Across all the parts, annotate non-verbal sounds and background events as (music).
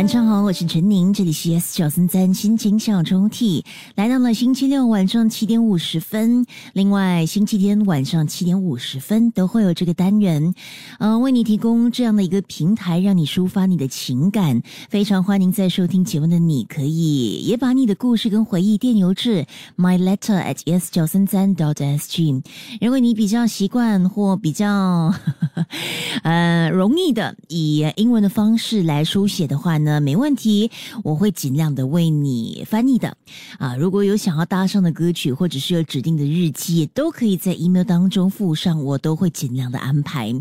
晚上好，我是陈宁，这里是 S 九三三心情小抽屉，来到了星期六晚上七点五十分。另外，星期天晚上七点五十分都会有这个单元，呃，为你提供这样的一个平台，让你抒发你的情感。非常欢迎在收听节目的你，可以也把你的故事跟回忆电邮至 my letter at s 九三三 dot s g。如果你比较习惯或比较 (laughs) 呃容易的以英文的方式来书写的话呢。没问题，我会尽量的为你翻译的啊。如果有想要搭上的歌曲，或者是有指定的日期，都可以在 email 当中附上，我都会尽量的安排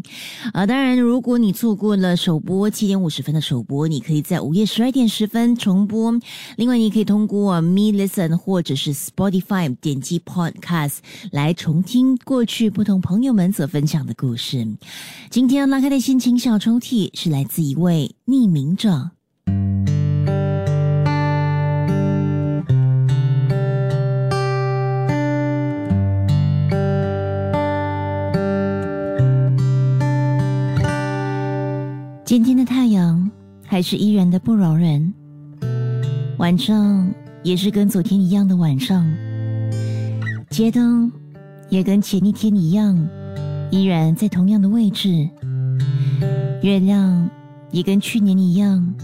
啊。当然，如果你错过了首播七点五十分的首播，你可以在午夜十二点十分重播。另外，你可以通过 Me Listen 或者是 Spotify 点击 Podcast 来重听过去不同朋友们所分享的故事。今天拉开的心情小抽屉是来自一位匿名者。今天的太阳还是依然的不饶人，晚上也是跟昨天一样的晚上，街灯也跟前一天一样，依然在同样的位置，月亮也跟去年一样。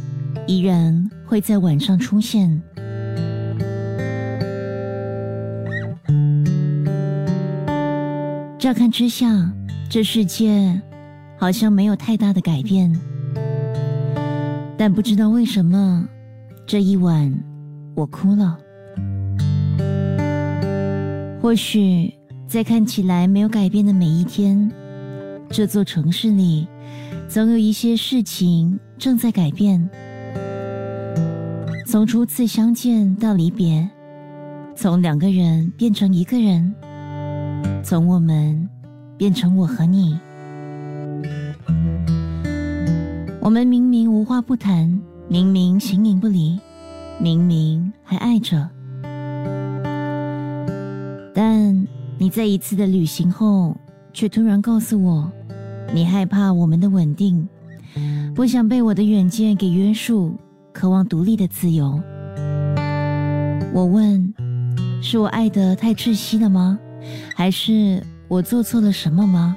依然会在晚上出现。乍看之下，这世界好像没有太大的改变，但不知道为什么，这一晚我哭了。或许在看起来没有改变的每一天，这座城市里总有一些事情正在改变。从初次相见到离别，从两个人变成一个人，从我们变成我和你。我们明明无话不谈，明明形影不离，明明还爱着，但你在一次的旅行后，却突然告诉我，你害怕我们的稳定，不想被我的远见给约束。渴望独立的自由。我问：是我爱得太窒息了吗？还是我做错了什么吗？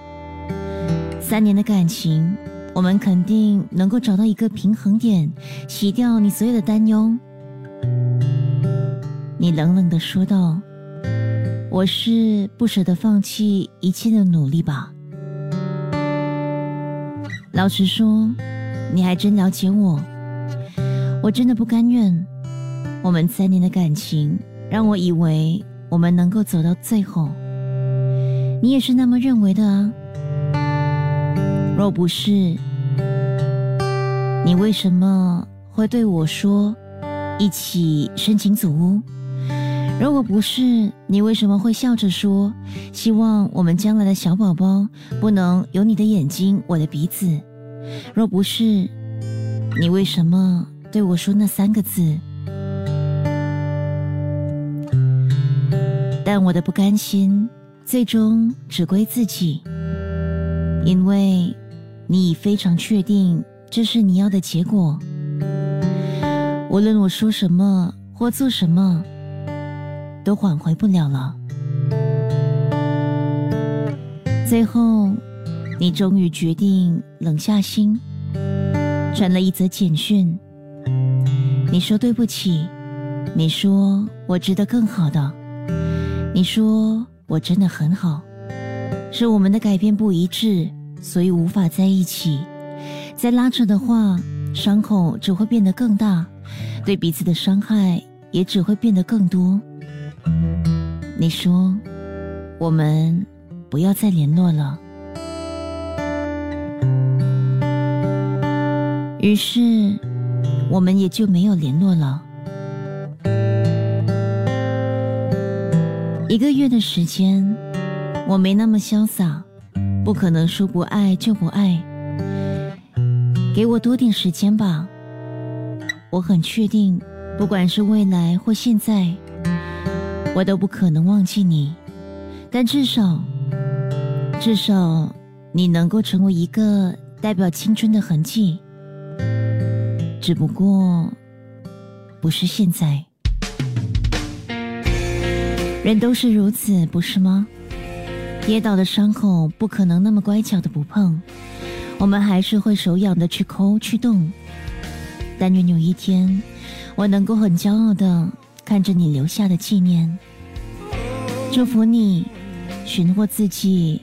三年的感情，我们肯定能够找到一个平衡点，洗掉你所有的担忧。你冷冷的说道：“我是不舍得放弃一切的努力吧。”老实说，你还真了解我。我真的不甘愿，我们三年的感情让我以为我们能够走到最后。你也是那么认为的啊？若不是，你为什么会对我说一起申请祖屋？如果不是，你为什么会笑着说希望我们将来的小宝宝不能有你的眼睛、我的鼻子？若不是，你为什么？对我说那三个字，但我的不甘心最终只归自己，因为你已非常确定这是你要的结果。无论我说什么或做什么，都挽回不了了。最后，你终于决定冷下心，传了一则简讯。你说对不起，你说我值得更好的，你说我真的很好，是我们的改变不一致，所以无法在一起。再拉扯的话，伤口只会变得更大，对彼此的伤害也只会变得更多。你说我们不要再联络了，于是。我们也就没有联络了。一个月的时间，我没那么潇洒，不可能说不爱就不爱。给我多点时间吧。我很确定，不管是未来或现在，我都不可能忘记你。但至少，至少你能够成为一个代表青春的痕迹。只不过不是现在。人都是如此，不是吗？跌倒的伤口不可能那么乖巧的不碰，我们还是会手痒的去抠去动。但愿有一天，我能够很骄傲的看着你留下的纪念。祝福你，寻获自己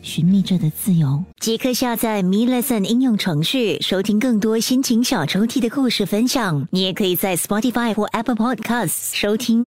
寻觅着的自由。即刻下载 Me Lesson 应用程序，收听更多心情小抽屉的故事分享。你也可以在 Spotify 或 Apple Podcasts 收听。